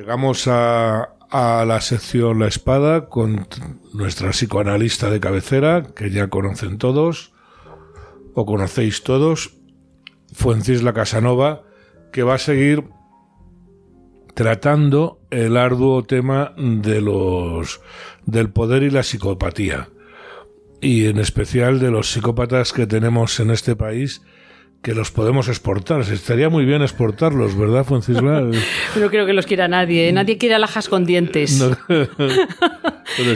llegamos a, la sección La Espada con nuestra psicoanalista de cabecera, que ya conocen todos, o conocéis todos, Fuencisla Casanova, que va a seguir tratando el arduo tema de los del poder y la psicopatía y en especial de los psicópatas que tenemos en este país que los podemos exportar. Estaría muy bien exportarlos, ¿verdad, Francisla? no creo que los quiera nadie. ¿eh? Nadie quiere alhajas con dientes.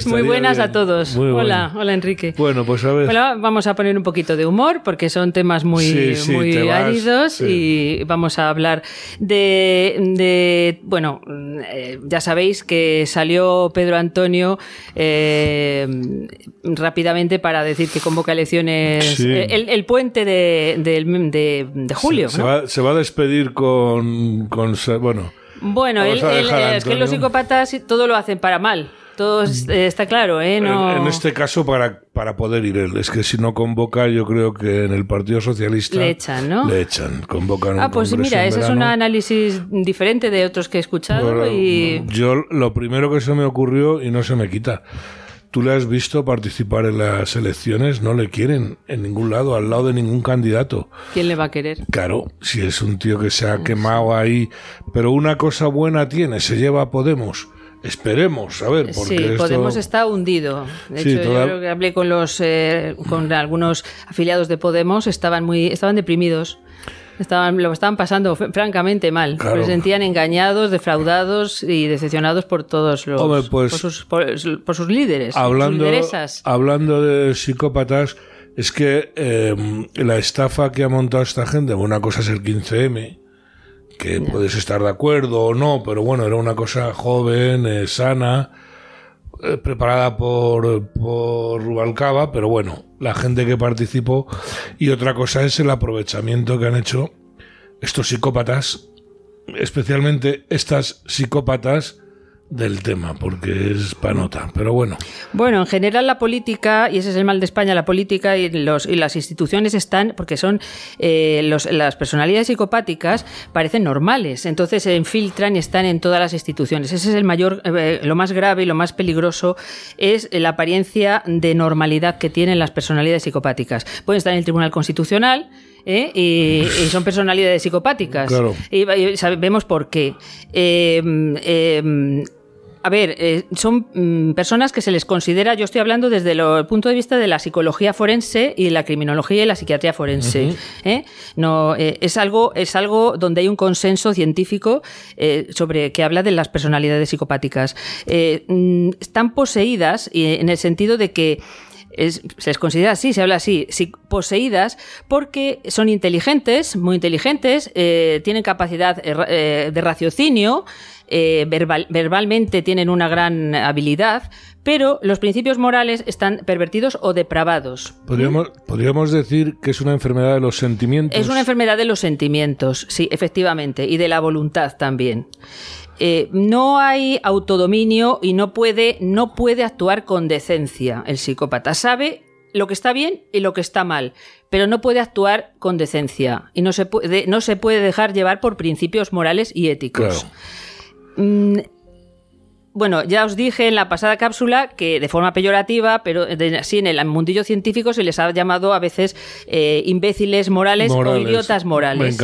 muy buenas a todos. hola, hola Enrique. Bueno, pues a ver. vamos a poner un poquito de humor porque son temas muy, muy áridos y vamos a hablar de, bueno, eh, ya sabéis que salió Pedro Antonio eh, rápidamente para decir que convoca elecciones el, puente de, de, julio. Se, va, a despedir con, bueno. Bueno, es que los psicópatas todo lo hacen para mal. Todo eh, está claro, ¿eh? En, este caso, para, para poder ir él. Es que si no convoca, yo creo que en el Partido Socialista. Le echan, ¿no? Le echan. Convocan Ah, pues mira, ese es un análisis diferente de otros que he escuchado. y... Yo, lo primero que se me ocurrió, y no se me quita ¿Tú le has visto participar en las elecciones? No le quieren en ningún lado, al lado de ningún candidato. ¿Quién le va a querer? Claro, si es un tío que se ha quemado ahí. Pero una cosa buena tiene, se lleva a Podemos. Esperemos, a ver, porque sí, Podemos está hundido. De hecho, yo hablé con los eh, con algunos afiliados de Podemos, estaban muy estaban deprimidos Estaban, lo estaban pasando francamente mal. Se sentían engañados, defraudados y decepcionados por todos los. Pues, por, sus, por, sus, líderes. Hablando, hablando de psicópatas, es que em, la estafa que ha montado esta gente, una cosa es el 15M, que puedes estar de acuerdo o no, pero bueno, era una cosa joven, eh, sana eh, preparada por, por Rubalcaba, pero bueno, la gente que participó. Y otra cosa es el aprovechamiento que han hecho estos psicópatas, especialmente estas psicópatas del tema, porque es panota, pero bueno. Bueno, en general la política, y ese es el mal de España, la política y, los, y las instituciones están, porque son eh, los, las personalidades psicopáticas, parecen normales, entonces se infiltran y están en todas las instituciones. Ese es el mayor, eh, lo más grave y lo más peligroso, es la apariencia de normalidad que tienen las personalidades psicopáticas. Pueden estar en el Tribunal Constitucional, ¿eh? y, son personalidades psicopáticas. Y, sabemos por qué. Em, a ver, eh, son mm, personas que se les considera, yo estoy hablando desde el punto de vista de la psicología forense y la criminología y la psiquiatría forense. ¿eh? No, es, algo, es algo donde hay un consenso científico sobre que habla de las personalidades psicopáticas. Mm, están poseídas en el sentido de que se les considera así, se habla así, poseídas, porque son inteligentes, muy inteligentes, eh, tienen capacidad eh, eh, de raciocinio, verbalmente tienen una gran habilidad, pero los principios morales están pervertidos o depravados. ¿Podríamos, ¿Podríamos decir que es una enfermedad de los sentimientos? Es una enfermedad de los sentimientos, sí, efectivamente, y de la voluntad también. Eh, no hay autodominio y no puede, no puede actuar con decencia el psicópata. Sabe lo que está bien y lo que está mal, pero no puede actuar con decencia y no se puede, no se puede dejar llevar por principios morales y éticos. Mm, bueno, ya os dije en la pasada cápsula que de forma peyorativa, pero sí en el mundillo científico se les ha llamado a veces eh, imbéciles morales, o idiotas morales.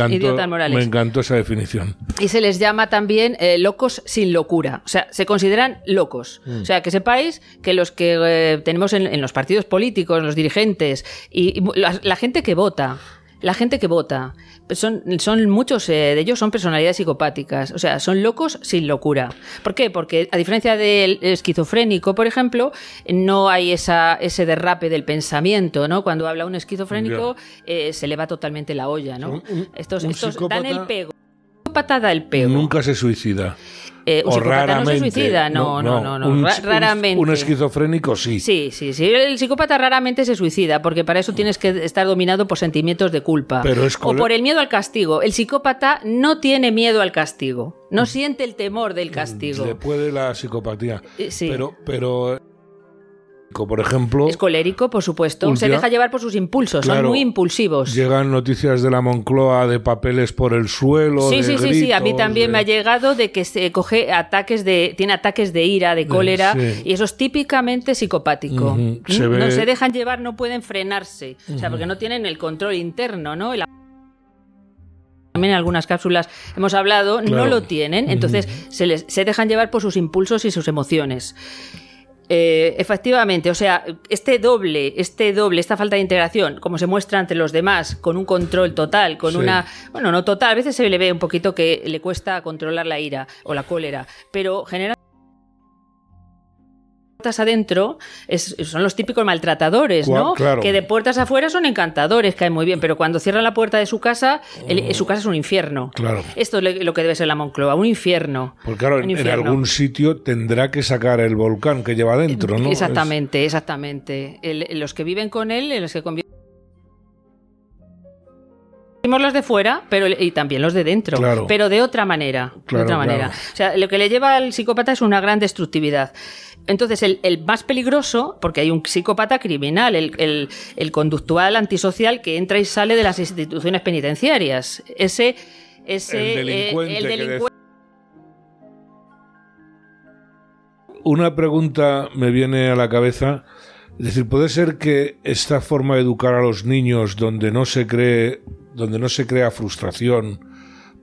Me encantó, esa definición. Y se les llama también eh, locos sin locura. O sea, se consideran locos. Mm. O sea, que sepáis que los que eh, tenemos en, los partidos políticos, los dirigentes y, la gente que vota, la gente que vota, son, son muchos eh, de ellos son personalidades psicopáticas, o sea, son locos sin locura. ¿Por qué? Porque a diferencia del esquizofrénico, por ejemplo, no hay esa, ese derrape del pensamiento, ¿no? Cuando habla un esquizofrénico eh, se le va totalmente la olla, ¿no? estos, estos dan el pego. Patada el pego. Nunca se suicida. Eh, un psicópata no se suicida, no, no, no, no, raramente. Un, esquizofrénico sí. Sí, sí, sí. El psicópata raramente se suicida, porque para eso tienes que estar dominado por sentimientos de culpa. o por el miedo al castigo. El psicópata no tiene miedo al castigo. No siente el temor del castigo. Le puede la psicopatía. Sí. Pero, pero por ejemplo. Es colérico, por supuesto. Se deja llevar por sus impulsos, son muy impulsivos. Llegan noticias de la Moncloa de papeles por el suelo. Sí, de sí, sí, sí. A mí también de- me ha llegado de que se coge ataques de, tiene ataques de ira, de cólera, sí. y eso es típicamente psicopático. ¿Mm? Se No se dejan llevar, no pueden frenarse, o sea, porque no tienen el control interno, ¿no? El- también en algunas cápsulas hemos hablado, no lo tienen, entonces se, les, se dejan llevar por sus impulsos y sus emociones. Eh, efectivamente, o sea, este doble, este doble, esta falta de integración, como se muestra ante los demás, con un control total, con Sí. una, bueno, no total, a veces se le ve un poquito que le cuesta controlar la ira o la cólera, pero generalmente puertas adentro es- son los típicos maltratadores, ¿no? claro. Que de puertas afuera son encantadores, caen muy bien, pero cuando cierran la puerta de su casa, el- su casa es un infierno. Claro. Esto es lo- que debe ser la Moncloa, un infierno. Porque claro, Un en, algún sitio tendrá que sacar el volcán que lleva dentro, ¿no? Exactamente, exactamente. El- los que viven con él, los que conviven. Los de fuera, pero y también los de dentro, Claro. pero de otra manera, de otra claro. manera. O sea, lo que le lleva al psicópata es una gran destructividad. Entonces, el, el más peligroso, porque hay un psicópata criminal, el, el- el conductual antisocial que entra y sale de las instituciones penitenciarias. Ese, ese El eh, delincuente el que delincuente Una pregunta me viene a la cabeza. Es decir, ¿puede ser que esta forma de educar a los niños donde no se cree, donde no se crea frustración,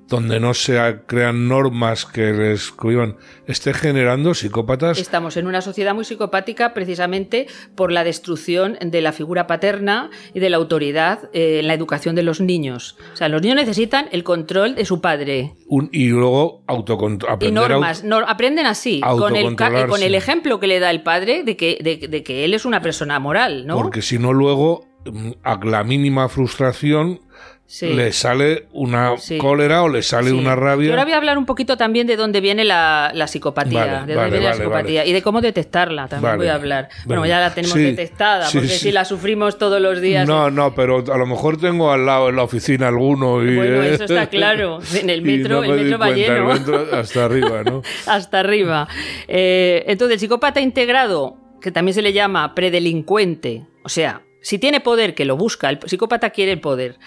donde no se crean normas que les cohiban, esté generando psicópatas? Estamos en una sociedad muy psicopática precisamente por la destrucción de la figura paterna y de la autoridad eh, en la educación de los niños. O sea, los niños necesitan el control de su padre. Un- y luego autocont- Y normas, no- aprenden así, con el, autocontrolarse. con el ejemplo que le da el padre de que, de, de que él es una persona moral, ¿no? Porque si no, luego, mm, a la mínima frustración, Sí. le sale una Sí. cólera o le sale Sí. una Y rabia. ahora voy a hablar un poquito también de dónde viene la, la psicopatía, Vale, de dónde vale, viene la psicopatía vale. y de cómo detectarla también Vale. voy a hablar. Bueno, ya la tenemos Sí. detectada, Sí, porque sí. si la sufrimos todos los días. No, no, pero a lo mejor tengo al lado en la oficina alguno y... Bueno, eso está claro. En el metro, no me el metro va cuenta, lleno. el metro hasta arriba, ¿no? Hasta arriba. Eh, entonces, el psicópata integrado, que también se le llama predelincuente, o sea, si tiene poder, que lo busca, el psicópata quiere el poder,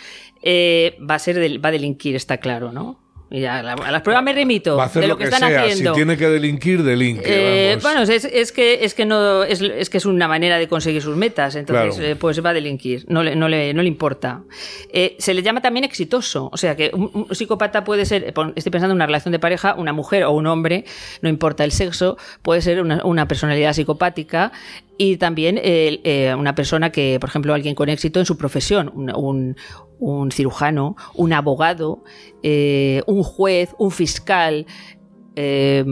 eh, va a ser del- va a delinquir, está claro, ¿no? Ya, a la- a las pruebas me remito Va a hacer de lo lo que, que, están sea. haciendo. Si tiene que delinquir, delinque. Eh, bueno, es, es que es que no es, es que es una manera de conseguir sus metas, entonces Claro. eh, pues va a delinquir, no le, no le, no le importa. Eh, se le llama también exitoso, o sea que un, un psicópata puede ser, estoy pensando en una relación de pareja, una mujer o un hombre, no importa el sexo, puede ser una, una personalidad psicopática y también eh, eh, una persona que, por ejemplo, alguien con éxito en su profesión, un, un- un cirujano, un abogado, eh, un juez, un fiscal. eh,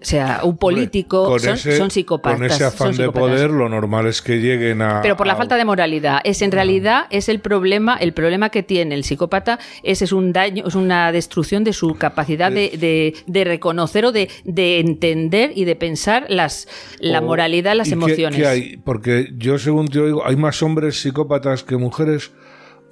o sea, un político, son, ese- son psicópatas. Con ese afán de poder, lo normal es que lleguen a. Pero por la a- falta de moralidad. Es en realidad es el problema, el problema que tiene el psicópata es, es un daño, es una destrucción de su capacidad de, de- de reconocer o de, de entender y de pensar las la o- moralidad, las ¿y qué- emociones. qué hay? Porque yo, según te oigo, hay más hombres psicópatas que mujeres.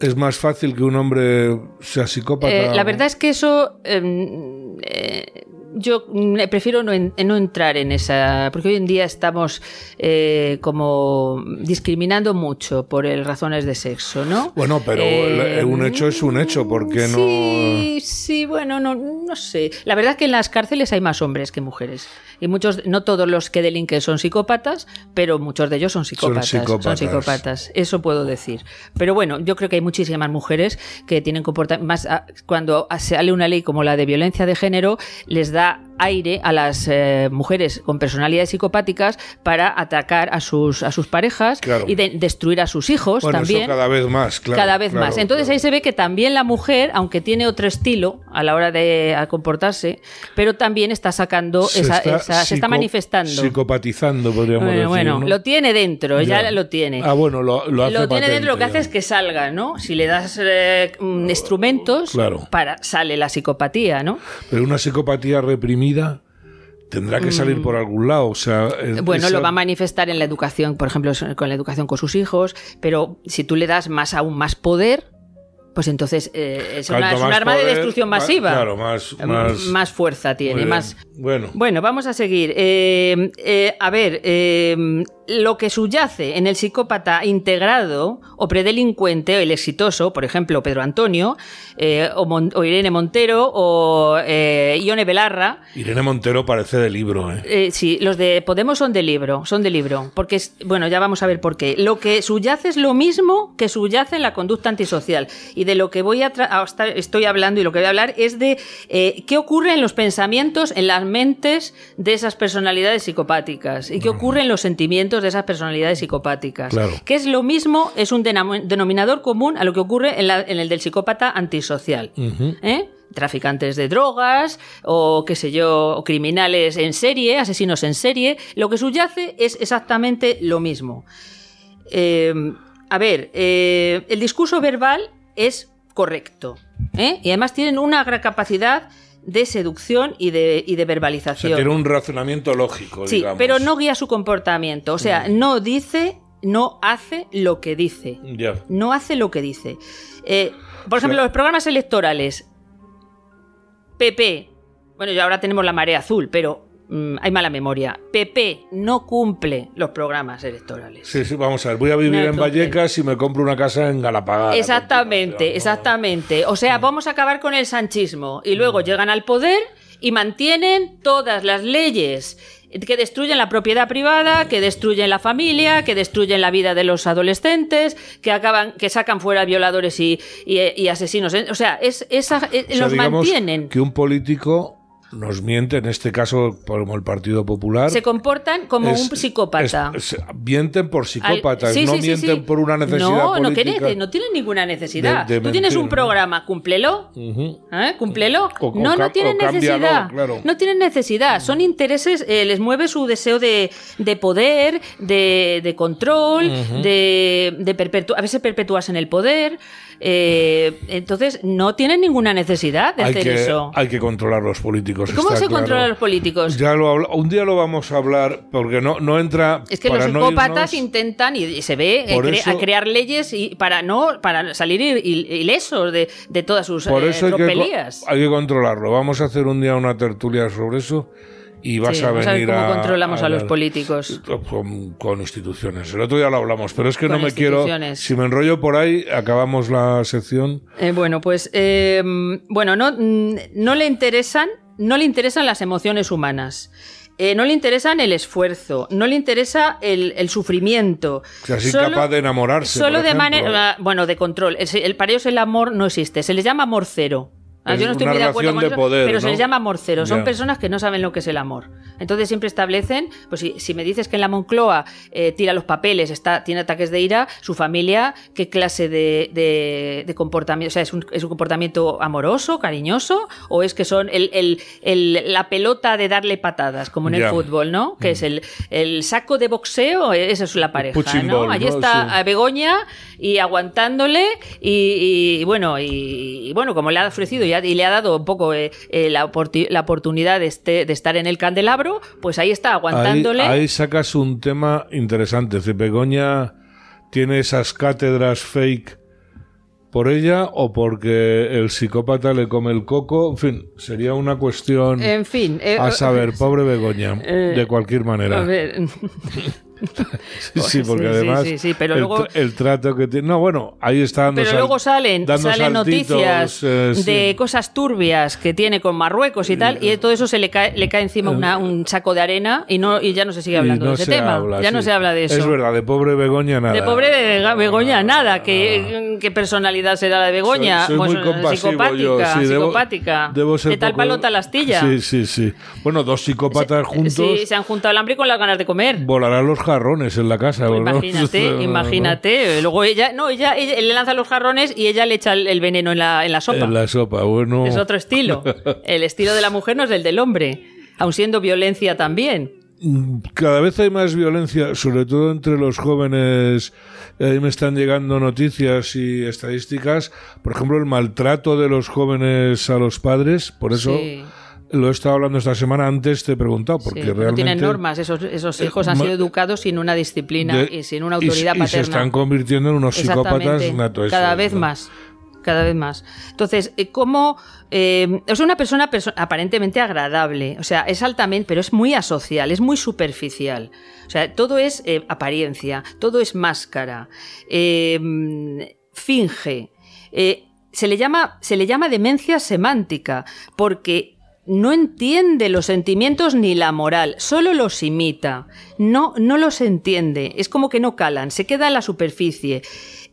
Es más fácil que un hombre sea psicópata. Eh, la verdad es que eso em, eh, yo mm, prefiero no, en- no entrar en esa, porque hoy en día estamos eh, como discriminando mucho por el razones de sexo, ¿no? Bueno, pero Eh, un hecho es un hecho, ¿por qué no? Sí, sí, bueno, no, no sé. La verdad es que en las cárceles hay más hombres que mujeres. Y muchos, no todos los que delinquen son psicópatas, pero muchos de ellos son psicópatas. Son psicópatas. psicópatas. Eso puedo decir. Pero bueno, yo creo que hay muchísimas mujeres que tienen comportamiento. Más ah, cuando sale una ley como la de violencia de género, les da Reza aire a las eh, mujeres con personalidades psicopáticas para atacar a sus, a sus parejas Claro. y de- destruir a sus hijos Bueno, también eso cada vez más, claro. cada vez claro, más. Entonces claro. ahí se ve que también la mujer, aunque tiene otro estilo a la hora de comportarse, pero también está sacando esa, esa- se está manifestando. Psicopatizando, podríamos Bueno, decir. bueno, ¿no? lo tiene dentro, ya, Ya. lo tiene. Ah, bueno, lo, lo hace Lo tiene dentro, lo que hace es que salga, ¿no? Si le das eh, mm, instrumentos, para, sale la psicopatía, ¿no? Pero una psicopatía reprimida tendrá que salir por algún lado. O sea, eh, Mm. Bueno, esa- lo va a manifestar en la educación, por ejemplo, con la educación con sus hijos, pero si tú le das más aún más poder, pues entonces eh, es, una- es un arma de destrucción más- masiva. claro, más- Eh, más- más fuerza tiene, más... Bueno, Bueno, vamos a seguir. Eh, eh, a ver, lo que subyace en el psicópata integrado o predelincuente, o el exitoso, por ejemplo, Pedro Antonio, eh, o, Mon- o Irene Montero, o eh, Ione Belarra, Irene Montero parece de libro, ¿eh? eh, sí, los de Podemos son de libro, son de libro, porque es, bueno, ya vamos a ver por qué. Lo que subyace es lo mismo que subyace en la conducta antisocial y de lo que voy a a estar- estoy hablando y lo que voy a hablar es de eh, qué ocurre en los pensamientos, en las mentes de esas personalidades psicopáticas y qué ocurre en los sentimientos de esas personalidades psicopáticas. Claro. Que es lo mismo, es un denominador común a lo que ocurre en, la- en el del psicópata antisocial. ¿eh? traficantes de drogas o qué sé yo, criminales en serie, asesinos en serie, lo que subyace es exactamente lo mismo. Eh, a ver, eh, el discurso verbal es correcto ¿eh? y además tienen una gran capacidad de seducción y de, y de O sea, verbalización. tiene un razonamiento lógico, Sí, digamos. pero no guía su comportamiento, o sea, no dice, no hace lo que dice Ya. no hace lo que dice. Eh, por ejemplo, los programas electorales. PP. Bueno, ya ahora tenemos la marea azul, pero mm, hay mala memoria. PP no cumple los programas electorales. Sí, sí, vamos a ver. Voy a vivir No, en Vallecas y me compro una casa en Galapagar. Exactamente, exactamente. O sea, vamos a acabar con el sanchismo. Y luego llegan al poder y mantienen todas las leyes que destruyen la propiedad privada, que destruyen la familia, que destruyen la vida de los adolescentes, que acaban, que sacan fuera violadores y, y- y asesinos. O sea, es, esa, eh, O sea, los mantienen. Que un político nos miente, en este caso como el Partido Popular. Se comportan como es- un psicópata. es- es- mienten por Al- psicópatas, sí, no sí, mienten sí. por una necesidad no, No, política. nece- no tienen ninguna necesidad. de Tú tienes un ¿no? programa, cúmplelo. ¿Eh? Cúmplelo. O- no, no tienen necesidad. claro. No tienen necesidad. Son intereses, eh, les mueve su deseo de, de poder, de, de control, de, de perpetu- a veces perpetuarse en el poder. Eh, entonces, no tienen ninguna necesidad de Hay hacer que, eso. hay que controlar los políticos. ¿Cómo está se claro. controlan los políticos? Ya lo habla- un día lo vamos a hablar porque no, no entra. Es que los no psicópatas irnos- intentan, y, se ve, eh, cre- eso- a crear leyes y para no para salir il- il- ilesos de, de todas sus Por eh, eso hay que, hay que controlarlo. Vamos a hacer un día una tertulia sobre eso y vas Sí, a vamos a ver venir cómo controlamos a los hablar políticos. Con, con instituciones. El otro día lo hablamos, pero es que Con no me quiero. Si me enrollo por ahí, acabamos la sección. Eh, bueno, pues eh, bueno, no, mm, no le interesan, no le interesan las emociones humanas. Eh, no le interesan el esfuerzo, no le interesa el, el sufrimiento. O sea, es incapaz de enamorarse, Solo por de manera, bueno, de control. El, el- para ellos el amor no existe. Se les llama amor cero. Ah, yo no estoy muy de acuerdo con de eso, poder, pero se les llama amor cero. Son personas que no saben lo que es el amor. Entonces siempre establecen, pues si, si me dices que en la Moncloa eh, tira los papeles, está, tiene ataques de ira, su familia, ¿qué clase de, de- de comportamiento? O sea, ¿es un, es un comportamiento amoroso, cariñoso? ¿O es que son el, el- el- la pelota de darle patadas, como en el. Mm. fútbol, ¿no? Que es el, el saco de boxeo, esa es la pareja, ¿no? ball, Allí ¿no? está Sí. a Begoña y aguantándole y, y, bueno y, y bueno como le ha ofrecido y, ha- y le ha dado un poco eh, eh, la, la oportunidad de, este- de estar en el candelabro pues ahí está aguantándole ahí sacas un tema interesante. Begoña tiene esas cátedras fake por ella o porque el psicópata le come el coco. En fin, sería una cuestión en fin eh, a saber, pobre Begoña, eh, de cualquier manera. a ver Sí, sí, porque además sí, sí, pero el, luego- el trato que tiene... No, bueno, ahí está dando pero sal- luego salen, salen saltitos, noticias eh, de cosas turbias que tiene con Marruecos y tal, y todo eso se le cae, le cae encima una- un saco de arena y no y ya no se sigue hablando no de ese se tema. habla, ya no se habla de eso. Es verdad, de pobre Begoña nada. De pobre Begoña, nada. ¿Qué, qué personalidad será la de Begoña? Soy, soy Pues, muy compasivo psicopática, yo, sí, debo- psicopática. debo ser de tal poco- palota la astilla. Sí, sí, sí. Bueno, dos psicópatas juntos Sí, se han juntado el hambre con las ganas de comer. volarán los jarrones en la casa. ¿no? Imagínate, imagínate. Luego ella, no, ella, ella le lanza los jarrones y ella le echa el, el veneno en la, en la sopa. En la sopa, bueno. Es otro estilo. El estilo de la mujer no es el del hombre, aun siendo violencia también. Cada vez hay más violencia, sobre todo entre los jóvenes. Ahí me están llegando noticias y estadísticas. Por ejemplo, el maltrato de los jóvenes a los padres. Por eso Sí. lo he estado hablando esta semana. Antes te he preguntado, porque Sí, no realmente. tienen normas, esos, esos hijos han sido educados sin una disciplina de- y sin una y- autoridad y, paterna. se están convirtiendo en unos psicópatas Cada vez ¿no? más. Cada vez más. Entonces, eh, ¿cómo eh, es una persona aparentemente agradable? O sea, es altamente, pero es muy asocial, es muy superficial. O sea, todo es eh, apariencia, todo es máscara, finge. se, le llama, se le llama demencia semántica, porque no entiende los sentimientos ni la moral, solo los imita. No, no los entiende. Es como que no calan, se queda en la superficie.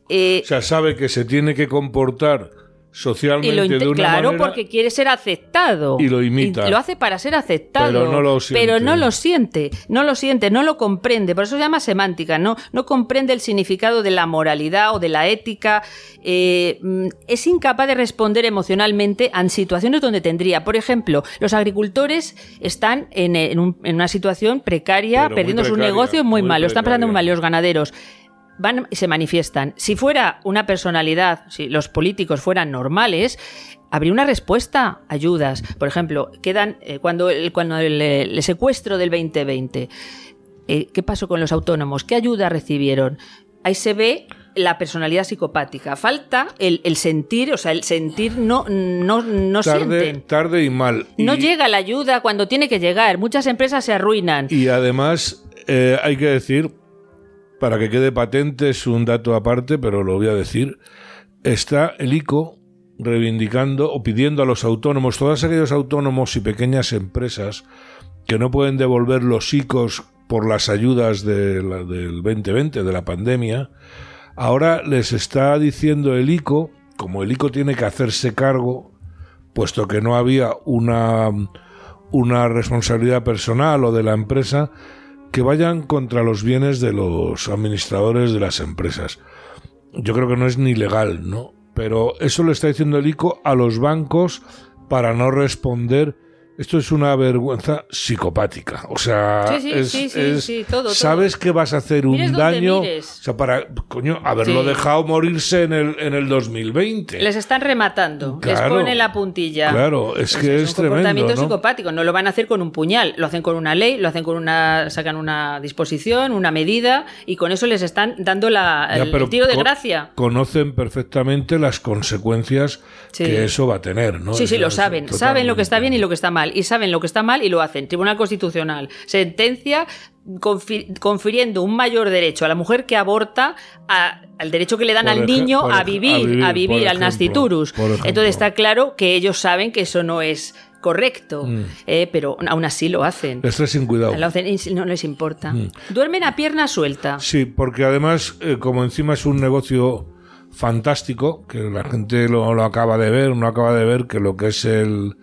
Eh, o sea, sabe que se tiene que comportar socialmente de una claro, porque quiere ser aceptado. Y lo imita. lo hace para ser aceptado. Pero no lo siente. Pero no lo siente, no lo siente, no lo comprende. Por eso se llama semántica, no, no comprende el significado de la moralidad o de la ética. Eh, mm, es incapaz de responder emocionalmente a situaciones donde tendría. Por ejemplo, los agricultores están en, una situación precaria, perdiendo su negocio muy, muy malo. Están pasando muy mal los ganaderos van y se manifiestan. Si fuera una personalidad, si los políticos fueran normales, habría una respuesta, ayudas. Por ejemplo, quedan eh, cuando, el, cuando el, secuestro del 2020, eh, ¿qué pasó con los autónomos? ¿Qué ayuda recibieron? Ahí se ve la personalidad psicopática. Falta el, sentir, o sea, el sentir no, no, no tarde, sienten. Tarde y mal. No llega la ayuda cuando tiene que llegar. Muchas empresas se arruinan. Y además, eh, hay que decir, para que quede patente, es un dato aparte, pero lo voy a decir, está el ICO reivindicando o pidiendo a los autónomos, todos aquellos autónomos y pequeñas empresas que no pueden devolver los ICOs por las ayudas de del 2020, de la pandemia, ahora les está diciendo el ICO, como el ICO tiene que hacerse cargo, puesto que no había una, una responsabilidad personal o de la empresa, que vayan contra los bienes de los administradores de las empresas. Yo creo que no es ni legal, ¿no? Pero eso le está diciendo el ICO a los bancos para no responder esto es una vergüenza psicopática. O sea, sabes que vas a hacer un daño. O sea, para, coño, haberlo dejado morirse en el, en el 2020. Les están rematando. les ponen la puntilla. Claro, es que es, un comportamiento psicopático. No lo van a hacer con un puñal. Lo hacen con una ley, lo hacen con una. sacan una disposición, una medida, y con eso les están dando la, el, tiro de gracia. Conocen perfectamente las consecuencias que eso va a tener, ¿no? Sí, sí, lo saben. Saben lo que está bien y lo que está mal y saben lo que está mal y lo hacen. Tribunal Constitucional sentencia confiriendo un mayor derecho a la mujer que aborta al derecho que le dan al niño a, vivir, a vivir, al nasciturus. Entonces está claro que ellos saben que eso no es correcto, mm. eh, pero aún así lo hacen. Estás sin cuidado. no les importa. Mm. Duermen a pierna suelta. Sí, porque además, eh, como encima es un negocio fantástico, que la gente lo, lo, acaba de ver, no acaba de ver que lo que es el,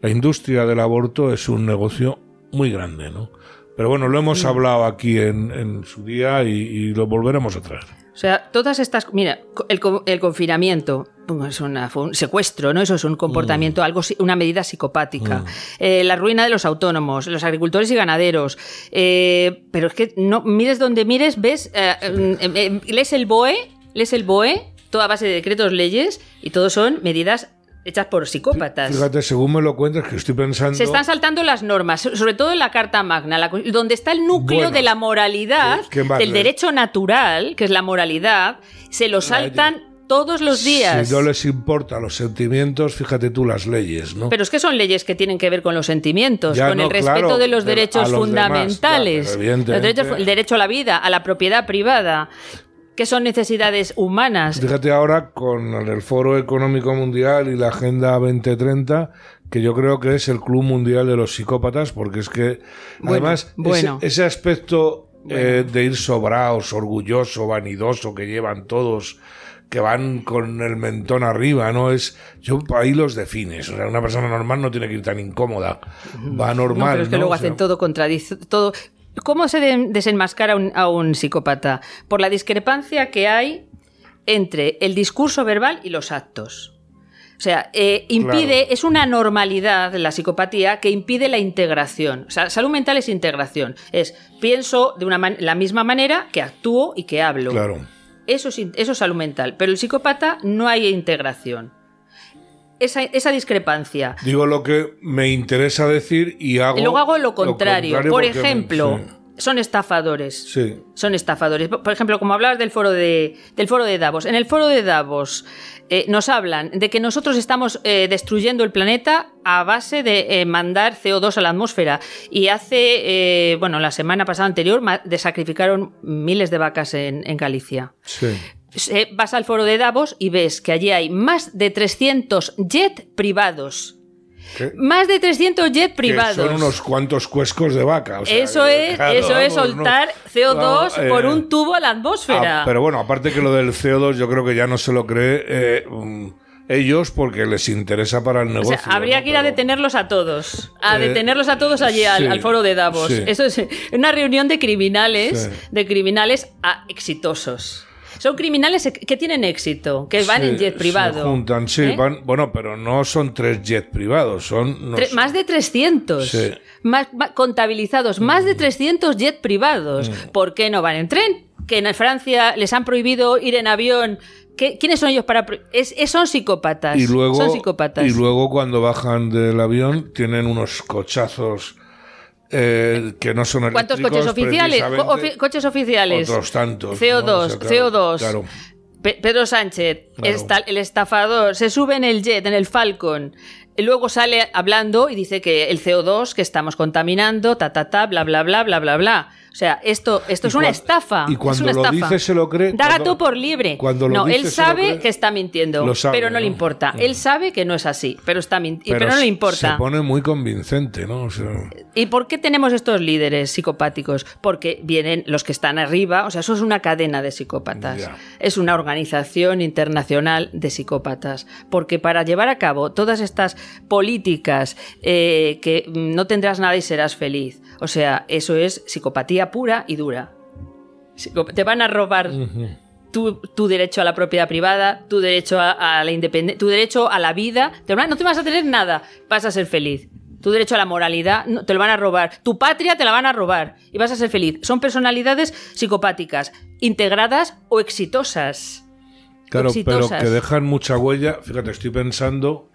la industria del aborto es un negocio muy grande, ¿no? Pero bueno, lo hemos hablado aquí en, su día y, lo volveremos a traer. O sea, todas estas. Mira, el, confinamiento es una, fue un secuestro, ¿no? Eso es un comportamiento, mm. algo, una medida psicopática. Mm. Eh, la ruina de los autónomos, los agricultores y ganaderos. Eh, pero es que no mires donde mires, ves, eh, lees el BOE, lees el BOE, toda base de decretos, leyes, y todos son medidas hechas por psicópatas. Fíjate, según me lo cuentas, que estoy pensando... Se están saltando las normas, sobre todo en la Carta Magna, donde está el núcleo de la moralidad, del derecho natural, que es la moralidad, se lo saltan todos los días. Si no les importa los sentimientos, fíjate tú las leyes, ¿no? Pero es que son leyes que tienen que ver con los sentimientos, con el respeto de los derechos fundamentales, el derecho a la vida, a la propiedad privada que son necesidades humanas. Fíjate ahora con el Foro Económico Mundial y la Agenda 2030, que yo creo que es el Club Mundial de los Psicópatas, porque es que además Ese, aspecto eh, de ir sobrados, orgulloso, vanidoso que llevan todos que van con el mentón arriba, ¿no? Es, yo ahí los defines. O sea, una persona normal no tiene que ir tan incómoda. Va normal. No, pero es que luego hacen todo contradice, todo ¿Cómo se desenmascara a un, psicópata? Por la discrepancia que hay entre el discurso verbal y los actos. O sea, eh, impide, es una normalidad la psicopatía que impide la integración. O sea, salud mental es integración. Es pienso de una la misma manera que actúo y que hablo. Claro. Eso es, eso es salud mental. Pero el psicópata no hay integración esa, discrepancia. Digo lo que me interesa decir y hago. Y luego hago lo contrario. Por ejemplo, son estafadores. Sí. Son estafadores. Por ejemplo, como hablabas del foro de, del foro de Davos. En el foro de Davos eh, nos hablan de que nosotros estamos eh, destruyendo el planeta a base de eh, mandar CO2 a la atmósfera. Y hace, bueno, la semana pasada anterior, sacrificaron miles de vacas en, en Galicia. Sí. Vas al foro de Davos y ves que allí hay más de 300 jet privados más de 300 jets privados. son unos cuantos cuescos de vaca. eso es, eso es soltar CO2 por un tubo a la atmósfera. Ah, pero bueno, aparte que lo del CO2 yo creo que ya no se lo cree eh, mm, ellos porque les interesa para el negocio. habría que ir a detenerlos a todos. A eh, detenerlos a todos allí al, foro de Davos. Eso es una reunión de criminales, de criminales exitosos. Son criminales que tienen éxito, que van en jet privado. Se juntan, sí, ¿eh? van, bueno, pero no son tres jets privados, son... más de 300. Más, contabilizados, más de 300 jets privados. Mm. ¿Por qué no van en tren? Que en Francia les han prohibido ir en avión ¿Quiénes son ellos para.? Es, son psicópatas. Y luego, son psicópatas. Y luego, cuando bajan del avión, tienen unos cochazos eh, que no son ¿Cuántos coches oficiales? coches oficiales. Otros tantos. CO2, CO2. Pedro Sánchez, el estafador, se sube en el jet, en el Falcon, luego sale hablando y dice que el CO2 que estamos contaminando, ta, ta, ta, bla, bla, bla, bla, bla, bla. O sea, esto, esto es una estafa. Y cuando lo dice se lo cree. Da gato por libre. Cuando no, él sabe que está mintiendo, pero no, le importa. Él sabe que no es así, pero está mintiendo, pero, no le importa. Se pone muy convincente, ¿no? ¿Y por qué tenemos estos líderes psicopáticos? Porque vienen los que están arriba, o sea, eso es una cadena de psicópatas. Es una organización internacional de psicópatas. Porque para llevar a cabo todas estas políticas eh, que no tendrás nada y serás feliz, o sea, eso es psicopatía pura y dura. Te van a robar tu, derecho a la propiedad privada, tu derecho a, la independencia, tu derecho a la vida. no te vas a tener nada, vas a ser feliz. Tu derecho a la moralidad te lo van a robar. Tu patria te la van a robar y vas a ser feliz. Son personalidades psicopáticas, integradas o exitosas. Claro, pero que dejan mucha huella. Fíjate, estoy pensando,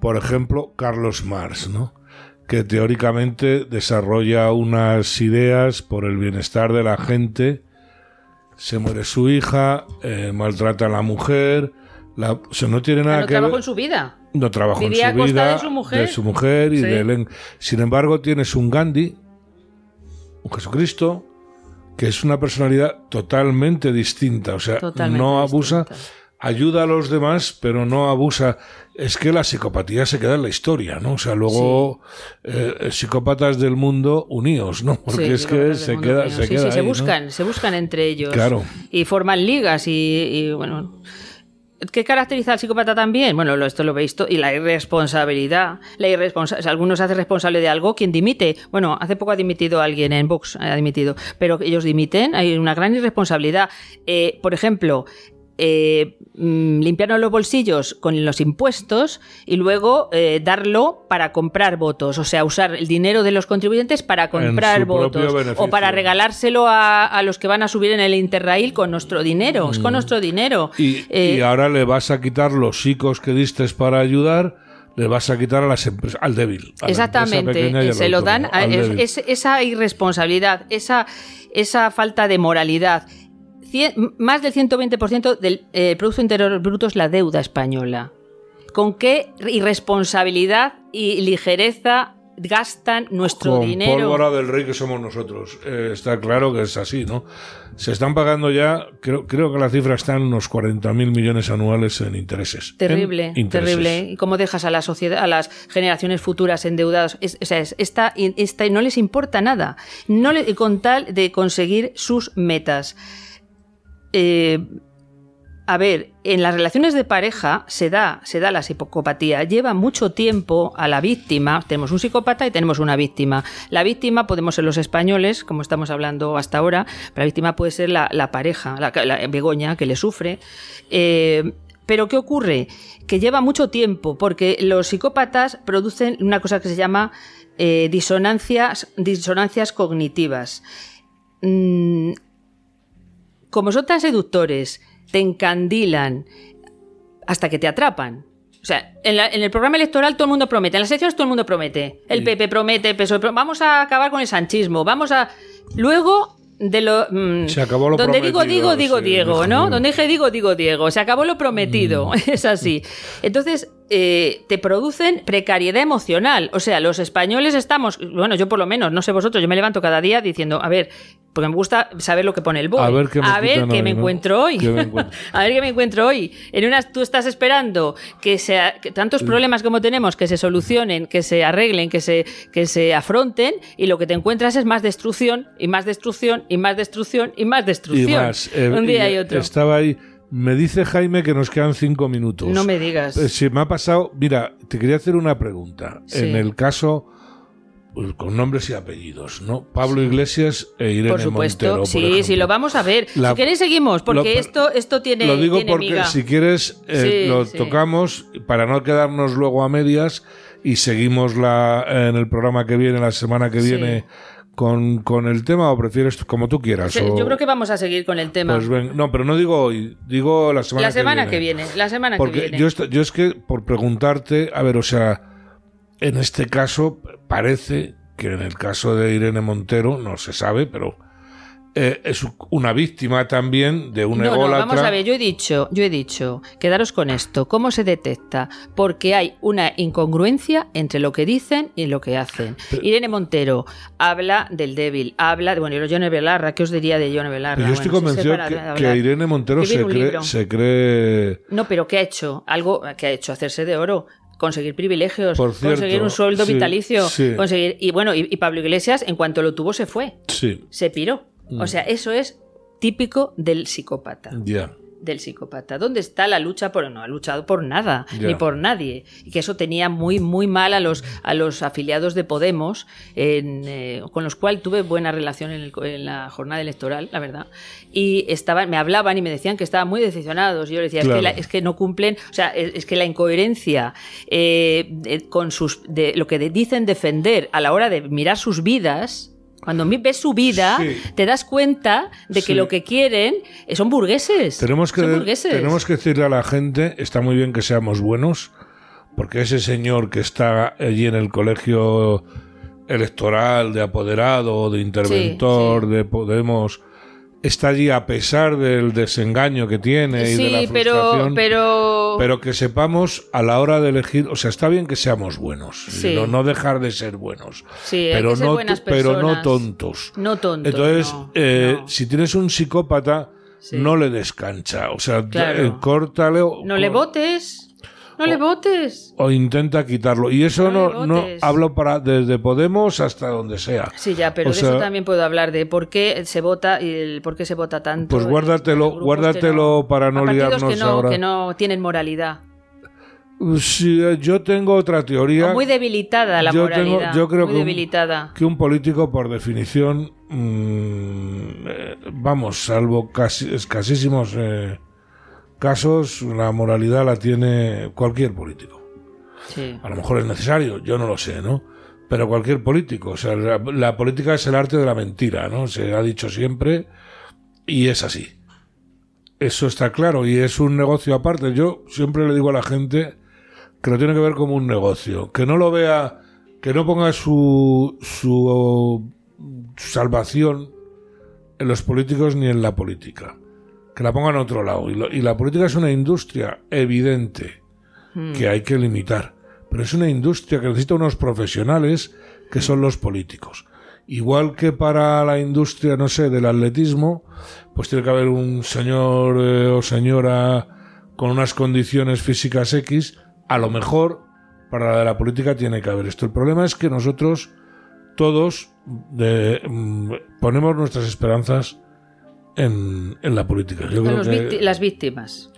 por ejemplo, Carlos Marx, ¿no? que teóricamente desarrolla unas ideas por el bienestar de la gente. Se muere su hija, eh, maltrata a la mujer, la, o sea, no tiene nada no que trabajó en su vida. No trabajó en su vida. De su mujer. De su mujer y de Sin embargo, tienes un Gandhi, un Jesucristo, que es una personalidad totalmente distinta. O sea, no abusa ayuda a los demás, pero no abusa. Es que la psicopatía se queda en la historia, ¿no? O sea, luego eh, psicópatas del mundo unidos, ¿no? Porque es que se queda, se queda. se buscan, se buscan entre ellos. Claro. Y forman ligas y, bueno. ¿Qué caracteriza al psicópata también? Bueno, esto lo veis y la irresponsabilidad. La irresponsa algunos hacen responsable de algo, quien dimite. Bueno, hace poco ha dimitido alguien en Vox, ha dimitido, pero ellos dimiten, hay una gran irresponsabilidad. Eh, por ejemplo, eh, mm, limpiarnos los bolsillos con los impuestos y luego eh, darlo para comprar votos, o sea, usar el dinero de los contribuyentes para comprar votos o para regalárselo a, los que van a subir en el Interrail con nuestro dinero, es con mm. nuestro dinero. Y, eh, ahora le vas a quitar los chicos que diste para ayudar le vas a quitar a las empresas, al débil. Exactamente, se lo dan a, esa irresponsabilidad, esa, esa falta de moralidad más del 120% del eh, Producto Interior Bruto es la deuda española. ¿Con qué irresponsabilidad y ligereza gastan nuestro Con dinero? pólvora del rey que somos nosotros. Eh, está claro que es así, ¿no? Se están pagando ya, creo, creo que la cifra está en unos 40.000 millones anuales en intereses. Terrible, terrible. ¿Y cómo dejas a la sociedad, a las generaciones futuras endeudadas? o sea, esta, esta, no les importa nada. No le, con tal de conseguir sus metas. Eh, a ver, en las relaciones de pareja se da, se da la psicopatía. Lleva mucho tiempo a la víctima. Tenemos un psicópata y tenemos una víctima. La víctima podemos ser los españoles, como estamos hablando hasta ahora, la víctima puede ser la, pareja, la, Begoña, que le sufre. Eh, pero ¿qué ocurre? Que lleva mucho tiempo, porque los psicópatas producen una cosa que se llama eh, disonancias, disonancias cognitivas. Mm, como son tan seductores, te encandilan hasta que te atrapan. O sea, en, el programa electoral todo el mundo promete, en las elecciones todo el mundo promete. El PP promete, el PSOE promete, vamos a acabar con el sanchismo, vamos a... Luego de lo mm, Se acabó lo donde digo digo digo sí, Diego, ¿no? Donde dije digo digo Diego, se acabó lo prometido, Mm. es así. Entonces eh, te producen precariedad emocional, o sea, los españoles estamos, bueno, yo por lo menos, no sé vosotros, yo me levanto cada día diciendo, a ver, porque me gusta saber lo que pone el BOE, A ver qué me quitan qué hoy, me ¿no? encuentro hoy, ¿Qué me encuentro? a ver qué me encuentro hoy. En unas tú estás esperando que, sea, que tantos problemas como tenemos que se solucionen, que se arreglen, que se, que se afronten, y lo que te encuentras es más destrucción, y más destrucción, y más destrucción, y más Y destrucción. más. eh, Un día y y otro. Estaba ahí. Me dice Jaime que nos quedan cinco minutos. No me digas. Eh, Se me ha pasado. Mira, te quería hacer una pregunta. Sí. En el caso. pues, Con nombres y apellidos, ¿no? Pablo Iglesias e Irene por supuesto, Montero. sí, sí, lo vamos a ver. La- si queréis seguimos, porque lo- esto, esto tiene, Lo digo tiene porque miga. si quieres eh, Sí, lo sí. tocamos para no quedarnos luego a medias y seguimos la, en el programa que viene, la semana que viene, con, con el tema o prefieres como tú quieras. Sí, o- Yo creo que vamos a seguir con el tema. Pues ven- no, pero no digo hoy, digo la semana la semana que que viene. La semana Porque que viene. yo, yo es que, por preguntarte, a ver, o sea, en este caso parece que en el caso de Irene Montero, no se sabe, pero eh, es una víctima también de un no, no, ególatra. vamos a ver, yo he dicho, yo he dicho, quedaros con esto, ¿cómo se detecta? Porque hay una incongruencia entre lo que dicen y lo que hacen. Irene Montero habla del débil, habla de, bueno, Yone Belarra, ¿qué os diría de Yone Belarra? Yo estoy Bueno, convencido que, que. Irene Montero se cree, libro. se cree No, pero ¿qué ha hecho? Algo que ha hecho, hacerse de oro. Conseguir privilegios, Por cierto, conseguir un sueldo sí, vitalicio, sí. conseguir. Y bueno, y, y Pablo Iglesias, en cuanto lo tuvo, se fue. Sí, Se piró. Mm. O sea, eso es típico del psicópata. ya. Del psicópata. ¿Dónde está la lucha por.? No ha luchado por nada, ni por nadie. Y que eso tenía muy, muy mal a los, a los afiliados de Podemos, en, eh, con los cuales tuve buena relación en, el- en la jornada electoral, la verdad. Y estaban, me hablaban y me decían que estaban muy decepcionados. Y yo les decía, es, que la- es que no cumplen. O sea, es, es que la incoherencia eh, con sus, de lo que dicen defender a la hora de mirar sus vidas. Cuando ves su vida, Sí. te das cuenta de que Sí. lo que quieren son burgueses. Tenemos que, son burgueses. tenemos que decirle a la gente, está muy bien que seamos buenos, porque ese señor que está allí en el colegio electoral de apoderado, de interventor, Sí, de Podemos, está allí a pesar del desengaño que tiene y de la Sí, pero, frustración. pero, Pero que sepamos a la hora de elegir, o sea, está bien que seamos buenos, Sí. no, no dejar de ser buenos, Sí, pero, no, buenas pero no tontos. no tontos. Entonces, no, eh, no. si tienes un psicópata, no le descancha. O sea, Claro. eh, córtale No le votes. No le votes. o intenta quitarlo. Y eso No no, hablo para desde Podemos hasta donde sea. Sí, ya, pero O de sea, eso también puedo hablar, de por qué se vota y el por qué se vota tanto. Pues guárdatelo- guárdatelo para no a liarnos que no, ahora. que no tienen moralidad. Sí, eh, yo tengo otra teoría. O muy debilitada la yo tengo- moralidad. yo creo muy que un- debilitada. que un político, por definición, mm, eh, vamos, salvo casi, escasísimos eh, casos, la moralidad la tiene cualquier político. Sí. A lo mejor es necesario, yo no lo sé, ¿no? Pero cualquier político, o sea, la, la política es el arte de la mentira, ¿no? Se ha dicho siempre y es así. Eso está claro y es un negocio aparte. Yo siempre le digo a la gente que lo tiene que ver como un negocio, que no lo vea, que no ponga su, su salvación en los políticos ni en la política, que la ponga en otro lado. Y, lo- y la política es una industria evidente Mm. que hay que limitar. Pero es una industria que necesita unos profesionales que son los políticos. Igual que para la industria, no sé, del atletismo, pues tiene que haber un señor eh, o señora con unas condiciones físicas X, a lo mejor para la de la política tiene que haber esto. El problema es que nosotros todos de- mm, ponemos nuestras esperanzas en, en la política. Yo creo que- las víctimas.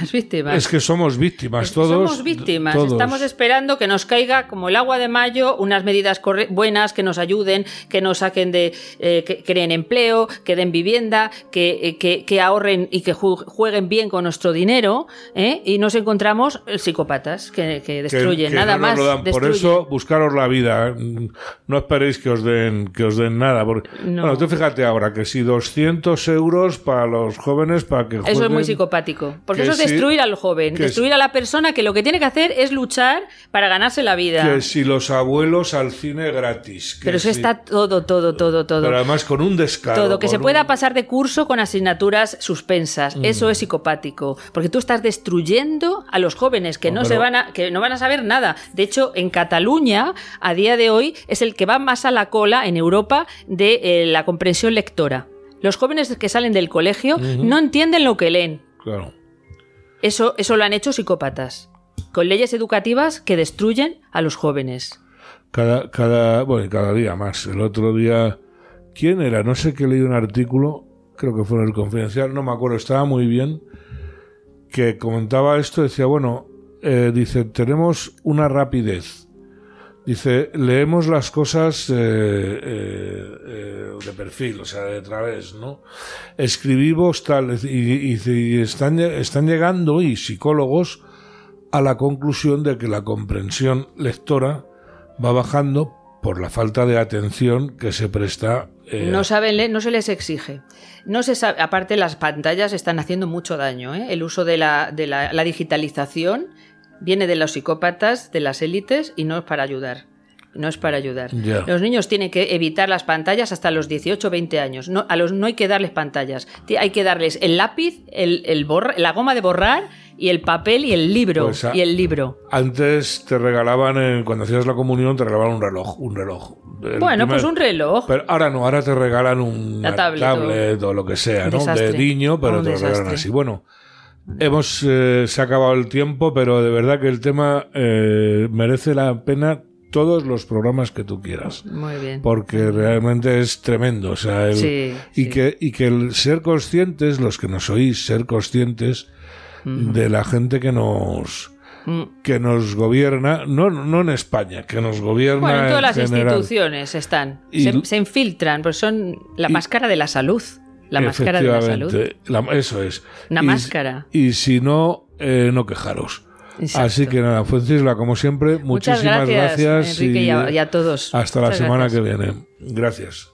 Las víctimas. es que somos víctimas Es- todos. Somos víctimas. todos. Estamos esperando que nos caiga como el agua de mayo unas medidas buenas que nos ayuden, que nos saquen de, eh, que creen empleo, que den vivienda, que, eh, que, que ahorren y que ju- jueguen bien con nuestro dinero. ¿eh? Y nos encontramos eh, psicópatas que, destruyen, nada no más. Por eso, buscaros la vida. Mm, No esperéis que os den, que os den nada. Porque, No. Bueno, tú fíjate ahora que si 200 euros para los jóvenes para que Eso es muy jueguen, psicopático. Porque que eso es es destruir al joven, destruir a la persona que lo que tiene que hacer es luchar para ganarse la vida. Que si los abuelos al cine gratis. pero eso está todo, todo, todo, todo. Pero además con un descaro. Todo, que se pueda pasar de curso con asignaturas suspensas. Mm. Eso es psicopático. Porque tú estás destruyendo a los jóvenes que no, se van a, que no van a saber nada. De hecho, en Cataluña, a día de hoy, es el que va más a la cola en Europa de eh, la comprensión lectora. Los jóvenes que salen del colegio no entienden lo que leen. Claro. Eso, eso lo han hecho psicópatas, con leyes educativas que destruyen a los jóvenes. Cada, cada, bueno, cada día más. El otro día, ¿quién era? No sé qué leí un artículo, creo que fue en el Confidencial, no me acuerdo, estaba muy bien, que comentaba esto, decía, bueno, eh, dice, tenemos una rapidez Dice, leemos las cosas eh, eh, eh, de perfil, o sea, de través, ¿no? Escribimos tal, y, están, están llegando, y psicólogos, a la conclusión de que la comprensión lectora va bajando por la falta de atención que se presta. no saben no se les exige. No se sabe, aparte las pantallas están haciendo mucho daño. El uso de la, de la digitalización viene de los psicópatas, de las élites y no es para ayudar. No es para ayudar. Los niños tienen que evitar las pantallas hasta los 18 o 20 años. No, a los no hay que darles pantallas. Hay que darles el lápiz, el, el la goma de borrar y el papel y el libro. Pues y el libro. Antes te regalaban, cuando hacías la comunión, te regalaban un reloj. Un reloj. bueno, pues un reloj. Pero ahora no, ahora te regalan un tablet, o... lo que sea, ¿no? De niño, pero te lo regalan así. Bueno. Hemos, eh, se ha acabado el tiempo, pero de verdad que el tema eh, merece la pena todos los programas que tú quieras. Muy bien. Porque realmente es tremendo. O sea, y, Que, y que el ser conscientes, los que nos oís, ser conscientes de la gente que nos mm. que nos gobierna, no, no en España, que nos gobierna. Bueno, en todas las instituciones están. se, infiltran, pues son la máscara de la salud. La máscara de la salud. eso es. Una máscara. Y si no, eh, no quejaros. Así que nada, Francisla, como siempre, muchísimas gracias, Enrique, y, a, todos. Hasta la semana que viene. Gracias.